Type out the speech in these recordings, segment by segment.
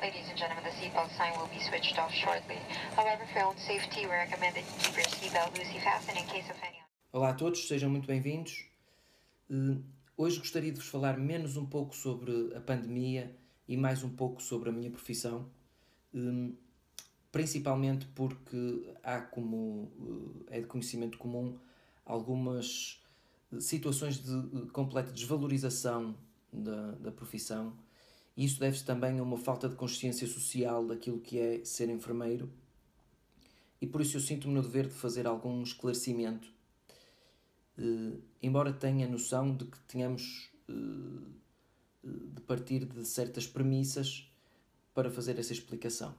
Ladies and gentlemen, the seatbelt sign will be switched off shortly. However, for own safety, we recommend that you keep your seatbelt loosely fastened in case of any... Olá a todos, sejam muito bem-vindos. Uh, hoje gostaria de vos falar menos um pouco sobre a pandemia e mais um pouco sobre a minha profissão, uh, principalmente porque há como uh, é de conhecimento comum algumas situações de completa desvalorização da, da profissão isso deve-se também a uma falta de consciência social daquilo que é ser enfermeiro. E por isso eu sinto-me no dever de fazer algum esclarecimento, uh, embora tenha noção de que tenhamos uh, de partir de certas premissas para fazer essa explicação.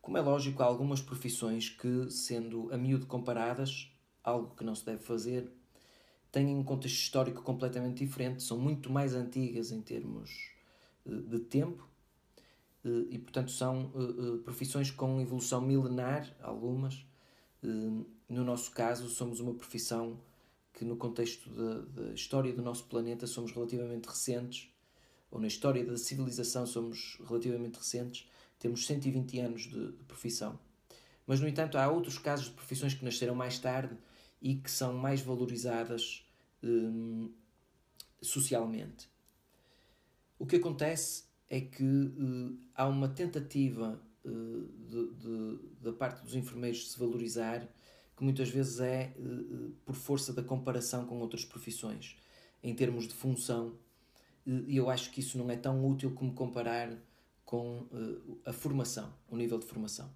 Como é lógico, há algumas profissões que, sendo a miúdo comparadas, algo que não se deve fazer, têm um contexto histórico completamente diferente, são muito mais antigas em termos de tempo eh, e, portanto, são eh, eh, profissões com evolução milenar, algumas. No nosso caso, somos uma profissão que, no contexto da, da história do nosso planeta, somos relativamente recentes, ou na história da civilização, somos relativamente recentes, temos 120 anos de, de profissão. Mas, no entanto, há outros casos de profissões que nasceram mais tarde e que são mais valorizadas socialmente. O que acontece é que uh, há uma tentativa uh, de, de, da parte dos enfermeiros de se valorizar que muitas vezes é uh, por força da comparação com outras profissões, em termos de função, e eu acho que isso não é tão útil como comparar com a formação, o nível de formação.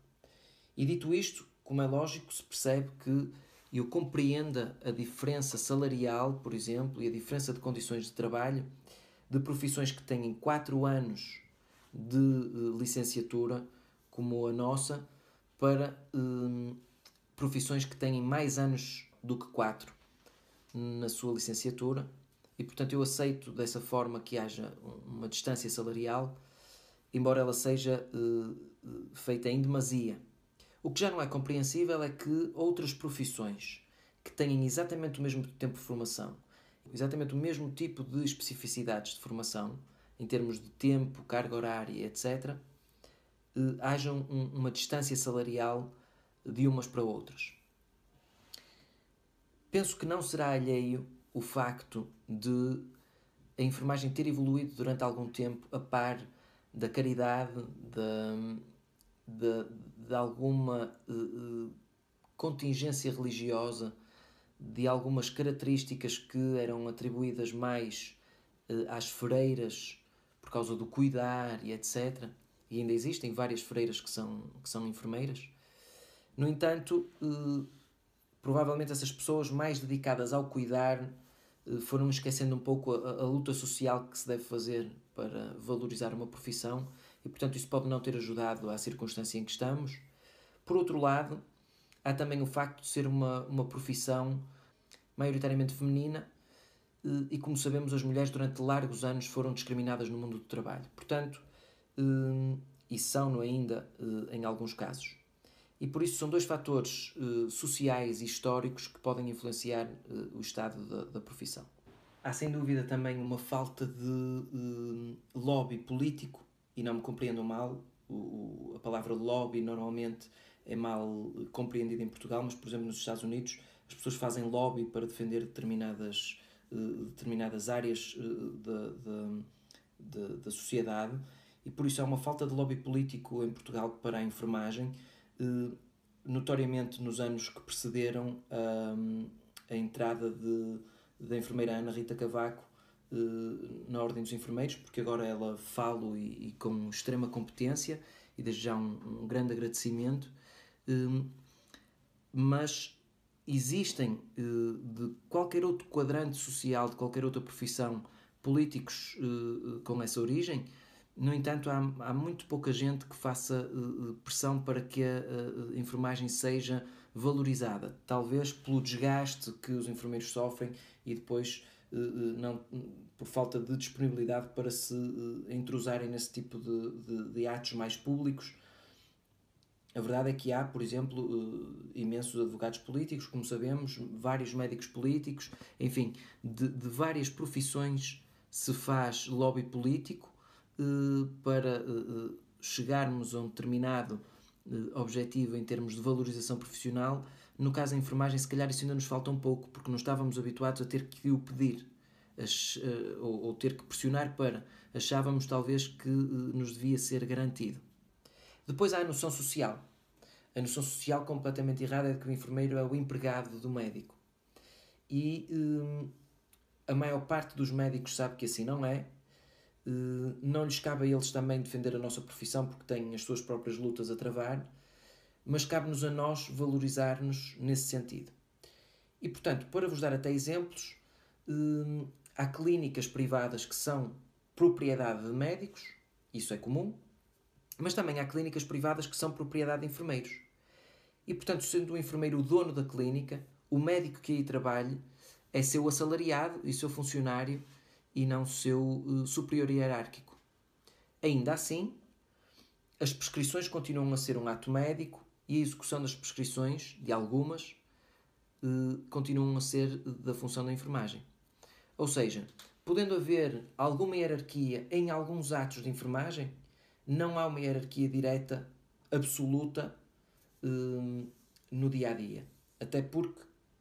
E dito isto, como é lógico, se percebe que eu compreenda a diferença salarial, por exemplo, e a diferença de condições de trabalho de profissões que têm 4 anos de uh, licenciatura, como a nossa, para uh, profissões que têm mais anos do que 4 na sua licenciatura. E portanto eu aceito dessa forma que haja uma distância salarial, embora ela seja uh, feita em demasia. O que já não é compreensível é que outras profissões que têm exatamente o mesmo tempo de formação exatamente o mesmo tipo de especificidades de formação, em termos de tempo, carga horária, etc., eh, haja um, uma distância salarial de umas para outras. Penso que não será alheio o facto de a enfermagem ter evoluído durante algum tempo a par da caridade, de, de, de alguma uh, contingência religiosa de algumas características que eram atribuídas mais uh, às freiras por causa do cuidar e etc. E ainda existem várias freiras que são, que são enfermeiras. No entanto, uh, provavelmente essas pessoas mais dedicadas ao cuidar uh, foram esquecendo um pouco a, a, luta social que se deve fazer para valorizar uma profissão e, portanto, isso pode não ter ajudado à circunstância em que estamos. Por outro lado, há também o facto de ser uma, uma profissão maioritariamente feminina eh, e, como sabemos, as mulheres durante largos anos foram discriminadas no mundo do trabalho. Portanto, eh, e são ainda eh, em alguns casos. E por isso são dois fatores sociais e históricos que podem influenciar o estado da, da profissão. Há sem dúvida também uma falta de lobby político, e não me compreendam mal, a palavra lobby normalmente é mal compreendida em Portugal, mas por exemplo nos Estados Unidos as pessoas fazem lobby para defender determinadas, uh, determinadas áreas uh, da, da, da, sociedade e por isso há uma falta de lobby político em Portugal para a enfermagem, uh, notoriamente nos anos que precederam a entrada de, da enfermeira Ana Rita Cavaco na Ordem dos Enfermeiros, porque agora ela falo e, e com extrema competência e desde já um, um grande agradecimento. Mas existem eh, de qualquer outro quadrante social, de qualquer outra profissão, políticos eh, com essa origem. No entanto, há, há muito pouca gente que faça eh, pressão para que a, a enfermagem seja valorizada. Talvez pelo desgaste que os enfermeiros sofrem e depois não, por falta de disponibilidade para se entrosarem nesse tipo de, de, de atos mais públicos a verdade é que há, por exemplo, uh, imensos advogados políticos, como sabemos, vários médicos políticos, enfim, de, de várias profissões se faz lobby político, para chegarmos a um determinado objetivo em termos de valorização profissional. No caso da enfermagem, se calhar isso ainda nos falta um pouco, porque não estávamos habituados a ter que o pedir ou ter que pressionar para. Achávamos talvez que nos devia ser garantido. Depois há a noção social. A noção social completamente errada é de que o enfermeiro é o empregado do médico. E hum, a maior parte dos médicos sabe que assim não é. Uh, não lhes cabe a eles também defender a nossa profissão porque têm as suas próprias lutas a travar, mas cabe-nos a nós valorizar-nos nesse sentido. E portanto, para vos dar até exemplos, uh, há clínicas privadas que são propriedade de médicos, isso é comum, mas também há clínicas privadas que são propriedade de enfermeiros. E, portanto, sendo o enfermeiro o dono da clínica, o médico que aí trabalhe é seu assalariado e seu funcionário e não seu uh, superior hierárquico. Ainda assim, as prescrições continuam a ser um ato médico e a execução das prescrições, de algumas, uh, continuam a ser da função da enfermagem. Ou seja, podendo haver alguma hierarquia em alguns atos de enfermagem, não há uma hierarquia direta, absoluta, hum, no dia a dia. Até porque,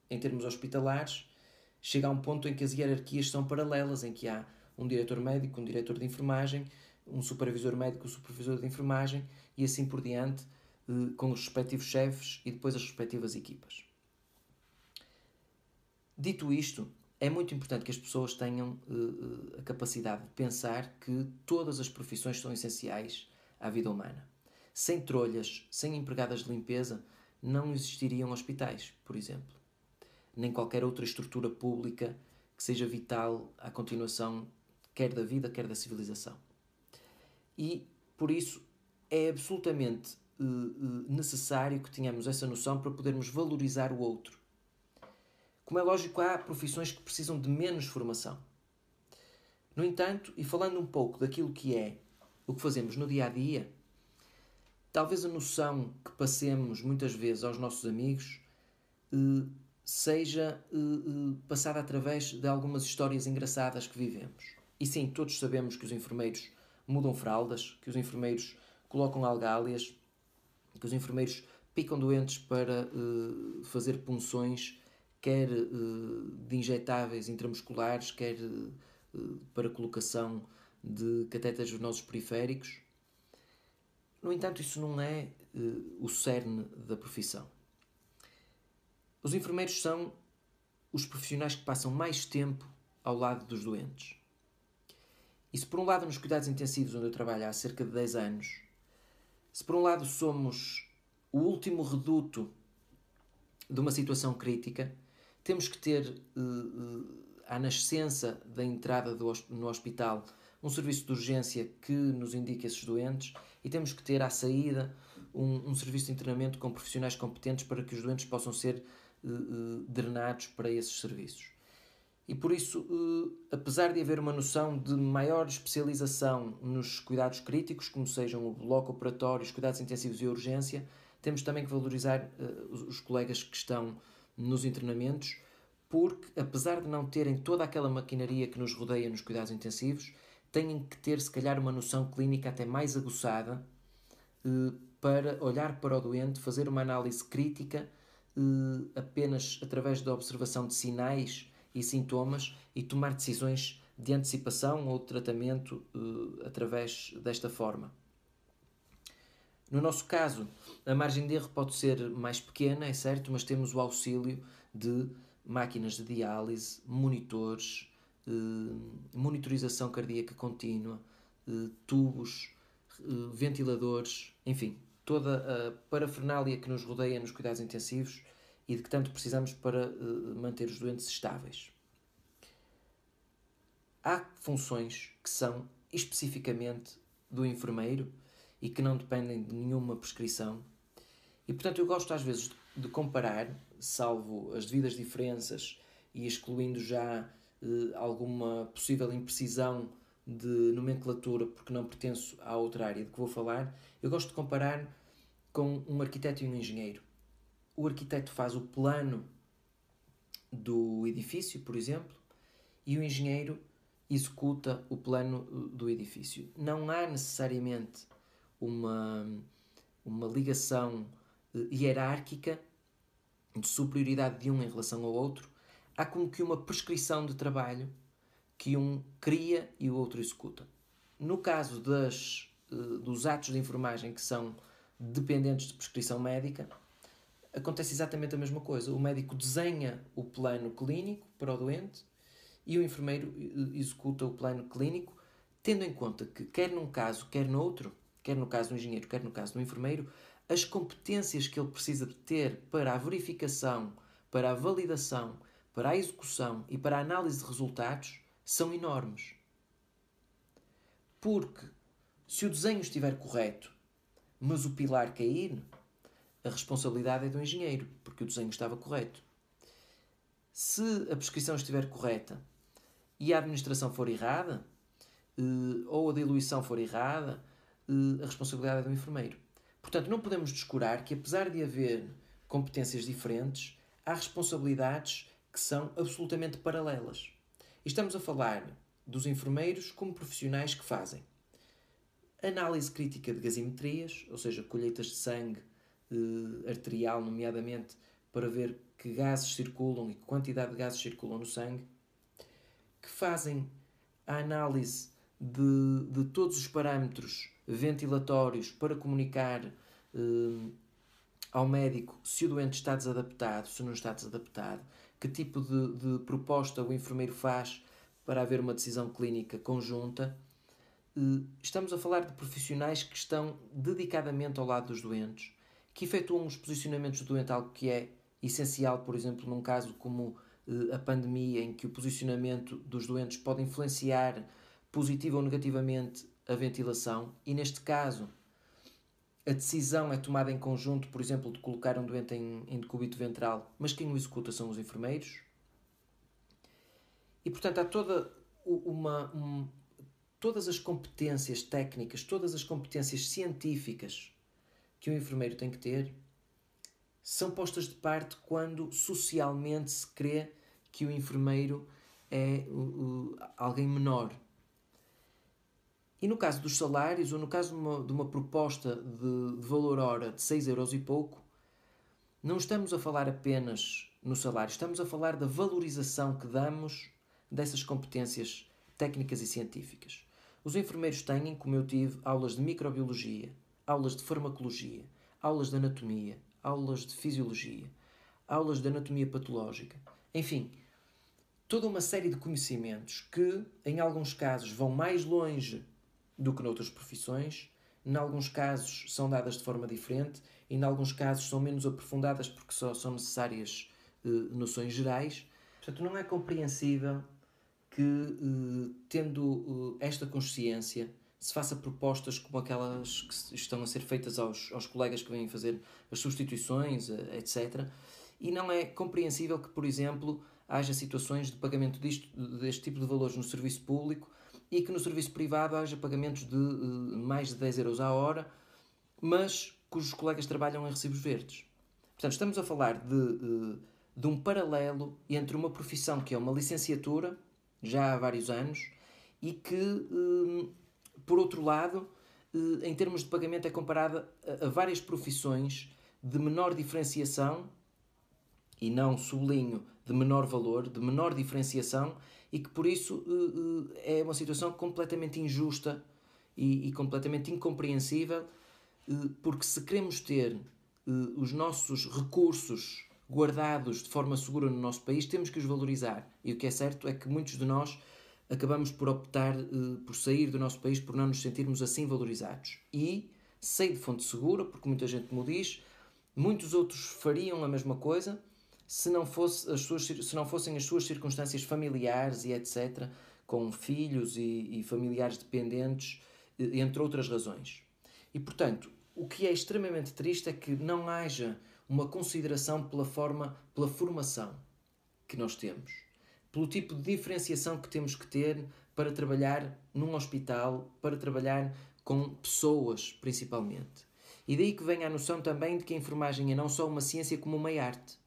em termos hospitalares, chega a um ponto em que as hierarquias são paralelas, em que há um diretor médico, um diretor de enfermagem, um supervisor médico, um supervisor de enfermagem e assim por diante, hum, com os respectivos chefes e depois as respectivas equipas. Dito isto, é muito importante que as pessoas tenham uh, a capacidade de pensar que todas as profissões são essenciais à vida humana. Sem trolhas, sem empregadas de limpeza, não existiriam hospitais, por exemplo. Nem qualquer outra estrutura pública que seja vital à continuação quer da vida, quer da civilização. E, por isso, é absolutamente uh, necessário que tenhamos essa noção para podermos valorizar o outro como é lógico, há profissões que precisam de menos formação. No entanto, e falando um pouco daquilo que é o que fazemos no dia a dia, talvez a noção que passemos muitas vezes aos nossos amigos eh, seja eh, eh, passada através de algumas histórias engraçadas que vivemos. E sim, todos sabemos que os enfermeiros mudam fraldas, que os enfermeiros colocam algálias, que os enfermeiros picam doentes para fazer punções quer uh, de injetáveis intramusculares, quer uh, para colocação de catéteres venosos periféricos. No entanto, isso não é uh, o cerne da profissão. Os enfermeiros são os profissionais que passam mais tempo ao lado dos doentes. E se por um lado nos cuidados intensivos onde eu trabalho há cerca de 10 anos, se por um lado somos o último reduto de uma situação crítica, temos que ter, uh, à nascença da entrada do, no hospital, um serviço de urgência que nos indique esses doentes e temos que ter à saída um, um serviço de internamento com profissionais competentes para que os doentes possam ser uh, drenados para esses serviços. E por isso, apesar de haver uma noção de maior especialização nos cuidados críticos, como sejam o bloco operatório, os cuidados intensivos e a urgência, temos também que valorizar os, os colegas que estão nos internamentos, porque, apesar de não terem toda aquela maquinaria que nos rodeia nos cuidados intensivos, têm que ter, se calhar, uma noção clínica até mais aguçada eh, para olhar para o doente, fazer uma análise crítica eh, apenas através da observação de sinais e sintomas e tomar decisões de antecipação ou de tratamento eh, através desta forma. No nosso caso, a margem de erro pode ser mais pequena, é certo, mas temos o auxílio de máquinas de diálise, monitores, eh, monitorização cardíaca contínua, eh, tubos, eh, ventiladores, enfim, toda a parafernália que nos rodeia nos cuidados intensivos e de que tanto precisamos para manter os doentes estáveis. Há funções que são especificamente do enfermeiro e que não dependem de nenhuma prescrição. E portanto eu gosto às vezes de comparar, salvo as devidas diferenças e excluindo já eh, alguma possível imprecisão de nomenclatura, porque não pertenço à outra área de que vou falar, eu gosto de comparar com um arquiteto e um engenheiro. O arquiteto faz o plano do edifício, por exemplo, e o engenheiro executa o plano do edifício. Não há necessariamente uma, uma ligação hierárquica de superioridade de um em relação ao outro, há como que uma prescrição de trabalho que um cria e o outro executa. No caso das, dos atos de enfermagem que são dependentes de prescrição médica, acontece exatamente a mesma coisa. O médico desenha o plano clínico para o doente e o enfermeiro executa o plano clínico, tendo em conta que, quer num caso, quer no outro, quer no caso do engenheiro, quer no caso do enfermeiro, as competências que ele precisa de ter para a verificação, para a validação, para a execução e para a análise de resultados são enormes. Porque se o desenho estiver correto, mas o pilar cair, a responsabilidade é do engenheiro, porque o desenho estava correto. Se a prescrição estiver correta e a administração for errada, eh, ou a diluição for errada, a responsabilidade é do enfermeiro. Portanto, não podemos descurar que, apesar de haver competências diferentes, há responsabilidades que são absolutamente paralelas. Estamos a falar dos enfermeiros como profissionais que fazem análise crítica de gasometrias, ou seja, colheitas de sangue eh, arterial, nomeadamente para ver que gases circulam e que quantidade de gases circulam no sangue, que fazem a análise de, de todos os parâmetros ventilatórios para comunicar eh, ao médico se o doente está desadaptado, se não está desadaptado, que tipo de, de proposta o enfermeiro faz para haver uma decisão clínica conjunta. Eh, estamos a falar de profissionais que estão dedicadamente ao lado dos doentes, que efetuam os posicionamentos do doente, algo que é essencial, por exemplo, num caso como eh, a pandemia, em que o posicionamento dos doentes pode influenciar positiva ou negativamente a ventilação, e neste caso a decisão é tomada em conjunto, por exemplo, de colocar um doente em, em decúbito ventral, mas quem o executa são os enfermeiros. E portanto há toda uma, um, todas as competências técnicas, todas as competências científicas que o enfermeiro tem que ter são postas de parte quando socialmente se crê que o enfermeiro é uh, alguém menor, e no caso dos salários, ou no caso de uma, de uma proposta de, de, valor hora de 6 euros e pouco, não estamos a falar apenas no salário, estamos a falar da valorização que damos dessas competências técnicas e científicas. Os enfermeiros têm, como eu tive, aulas de microbiologia, aulas de farmacologia, aulas de anatomia, aulas de fisiologia, aulas de anatomia patológica, enfim, toda uma série de conhecimentos que, em alguns casos, vão mais longe do que noutras profissões. Em alguns casos são dadas de forma diferente e em alguns casos são menos aprofundadas porque só são necessárias uh, noções gerais. Portanto, não é compreensível que, uh, tendo uh, esta consciência, se faça propostas como aquelas que estão a ser feitas aos, aos colegas que vêm fazer as substituições, etc. E não é compreensível que, por exemplo, haja situações de pagamento disto, deste tipo de valores no serviço público e que no serviço privado haja pagamentos de uh, mais de 10 euros à hora, mas cujos colegas trabalham em recibos verdes. Portanto, estamos a falar de, uh, de um paralelo entre uma profissão que é uma licenciatura, já há vários anos, e que, uh, por outro lado, em termos de pagamento, é comparada a, a várias profissões de menor diferenciação, e não sublinho de menor valor, de menor diferenciação, e que por isso eh, eh, é uma situação completamente injusta e, e completamente incompreensível, eh, porque se queremos ter os nossos recursos guardados de forma segura no nosso país, temos que os valorizar. E o que é certo é que muitos de nós acabamos por optar por sair do nosso país por não nos sentirmos assim valorizados. E sei de fonte segura, porque muita gente me diz, muitos outros fariam a mesma coisa se não, fosse as suas, se não fossem as suas circunstâncias familiares e etc., com filhos e, e familiares dependentes, entre outras razões. E, portanto, o que é extremamente triste é que não haja uma consideração pela forma, pela formação que nós temos, pelo tipo de diferenciação que temos que ter para trabalhar num hospital, para trabalhar com pessoas, principalmente. E daí que vem a noção também de que a enfermagem é não só uma ciência como uma arte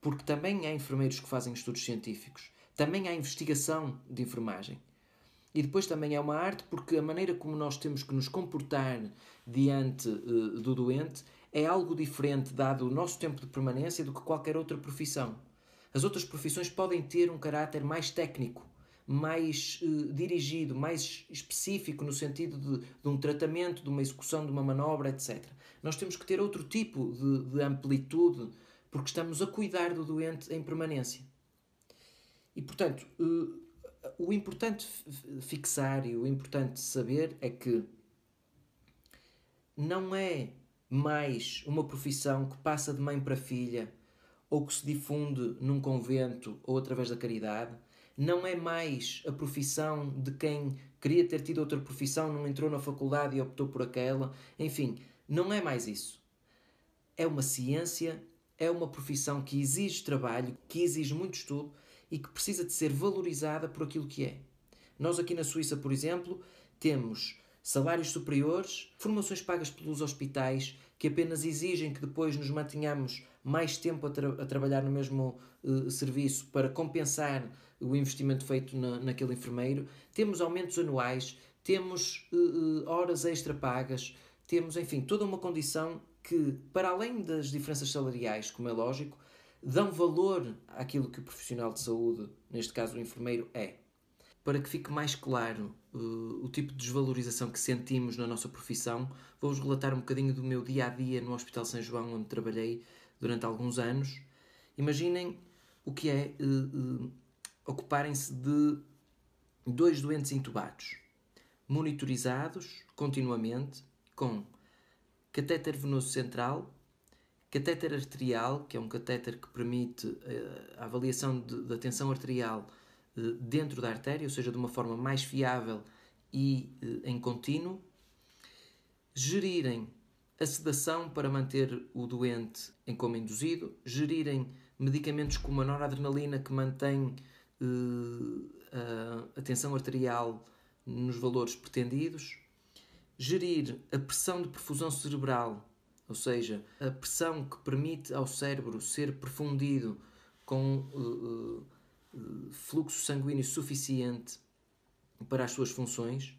porque também há enfermeiros que fazem estudos científicos, também há investigação de enfermagem. E depois também é uma arte porque a maneira como nós temos que nos comportar diante uh, do doente é algo diferente, dado o nosso tempo de permanência, do que qualquer outra profissão. As outras profissões podem ter um caráter mais técnico, mais uh, dirigido, mais específico no sentido de, de, um tratamento, de uma execução de uma manobra, etc. Nós temos que ter outro tipo de, de amplitude porque estamos a cuidar do doente em permanência. E, portanto, uh, o importante fixar e o importante saber é que não é mais uma profissão que passa de mãe para filha ou que se difunde num convento ou através da caridade. Não é mais a profissão de quem queria ter tido outra profissão, não entrou na faculdade e optou por aquela. Enfim, não é mais isso. É uma ciência, é uma profissão que exige trabalho, que exige muito estudo e que precisa de ser valorizada por aquilo que é. Nós aqui na Suíça, por exemplo, temos salários superiores, formações pagas pelos hospitais que apenas exigem que depois nos mantenhamos mais tempo a, tra a trabalhar no mesmo uh, serviço para compensar o investimento feito na, naquele enfermeiro. Temos aumentos anuais, temos uh, horas extra pagas, temos, enfim, toda uma condição que, para além das diferenças salariais, como é lógico, dão valor àquilo que o profissional de saúde, neste caso o enfermeiro, é. Para que fique mais claro uh, o tipo de desvalorização que sentimos na nossa profissão, vou-vos relatar um bocadinho do meu dia a dia no Hospital São João, onde trabalhei durante alguns anos. Imaginem o que é uh, uh, ocuparem-se de dois doentes intubados, monitorizados continuamente, com catéter venoso central Catéter arterial, que é um catéter que permite uh, a avaliação da tensão arterial uh, dentro da artéria, ou seja, de uma forma mais fiável e uh, em contínuo. Gerirem a sedação para manter o doente em coma induzido, gerirem medicamentos como a noradrenalina que mantém a tensão arterial nos valores pretendidos, gerir a pressão de perfusão cerebral ou seja, a pressão que permite ao cérebro ser perfundido com uh, uh, fluxo sanguíneo suficiente para as suas funções,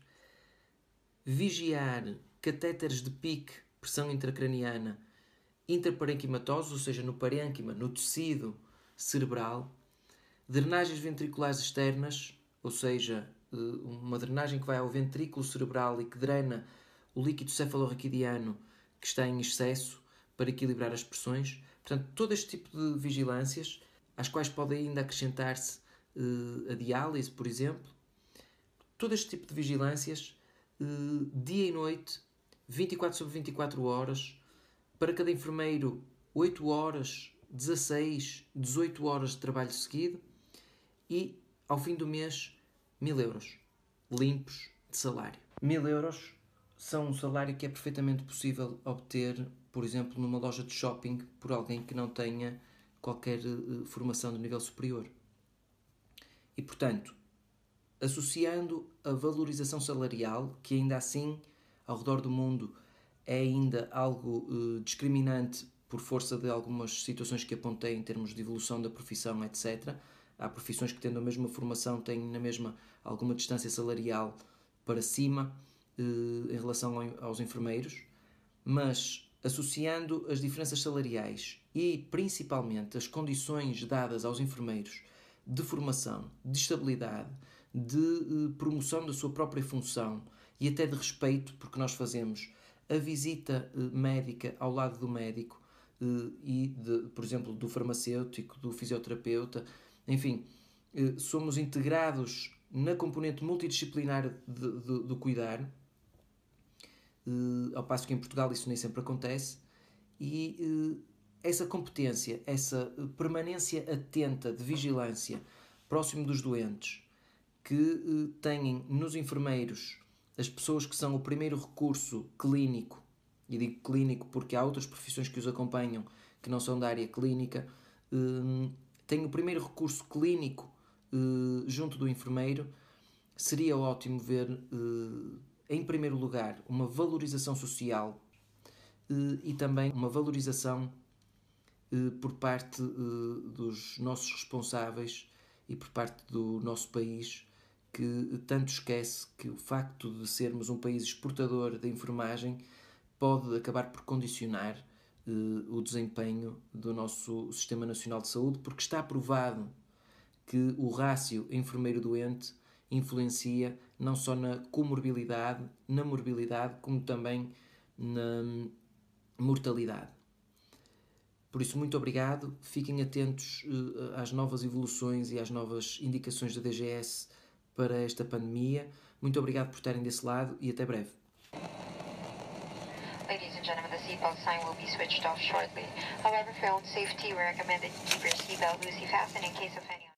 vigiar catéteres de pique, pressão intracraniana, intraparenquimatosos, ou seja, no parênquima, no tecido cerebral, drenagens ventriculares externas, ou seja, uma drenagem que vai ao ventrículo cerebral e que drena o líquido cefalorraquidiano que está em excesso para equilibrar as pressões. Portanto, todo este tipo de vigilâncias, às quais pode ainda acrescentar-se uh, a diálise, por exemplo, todo este tipo de vigilâncias, uh, dia e noite, 24 sobre 24 horas, para cada enfermeiro 8 horas, 16, 18 horas de trabalho seguido e, ao fim do mês, 1000 euros limpos de salário. 1000 euros são um salário que é perfeitamente possível obter, por exemplo, numa loja de shopping por alguém que não tenha qualquer uh, formação de nível superior. E, portanto, associando a valorização salarial, que ainda assim, ao redor do mundo, é ainda algo uh, discriminante por força de algumas situações que apontei em termos de evolução da profissão, etc. Há profissões que, tendo a mesma formação, têm na mesma alguma distância salarial para cima eh, em relação aos enfermeiros, mas associando as diferenças salariais e principalmente as condições dadas aos enfermeiros de formação, de estabilidade, de eh, promoção da sua própria função e até de respeito, porque nós fazemos a visita eh, médica ao lado do médico e, de, por exemplo, do farmacêutico, do fisioterapeuta, enfim, somos integrados na componente multidisciplinar do cuidar. Uh, ao passo que em Portugal isso nem sempre acontece, e uh, essa competência, essa permanência atenta de vigilância próximo dos doentes, que têm nos enfermeiros as pessoas que são o primeiro recurso clínico, e digo clínico porque há outras profissões que os acompanham que não são da área clínica, têm o primeiro recurso clínico uh, junto do enfermeiro, seria ótimo ver uh, em primeiro lugar, uma valorização social eh, e também uma valorização eh, por parte eh, dos nossos responsáveis e por parte do nosso país que tanto esquece que o facto de sermos um país exportador de enfermagem pode acabar por condicionar eh, o desempenho do nosso Sistema Nacional de Saúde, porque está provado que o rácio enfermeiro-doente influencia não só na comorbilidade, na morbilidade, como também na mortalidade. Por isso, muito obrigado. Fiquem atentos uh, às novas evoluções e às novas indicações da DGS para esta pandemia. Muito obrigado por estarem desse lado e até breve. Ladies and gentlemen, the seatbelt sign will be switched off shortly. However, for your own safety, we recommend that you keep your seatbelt loosely fastened in case of any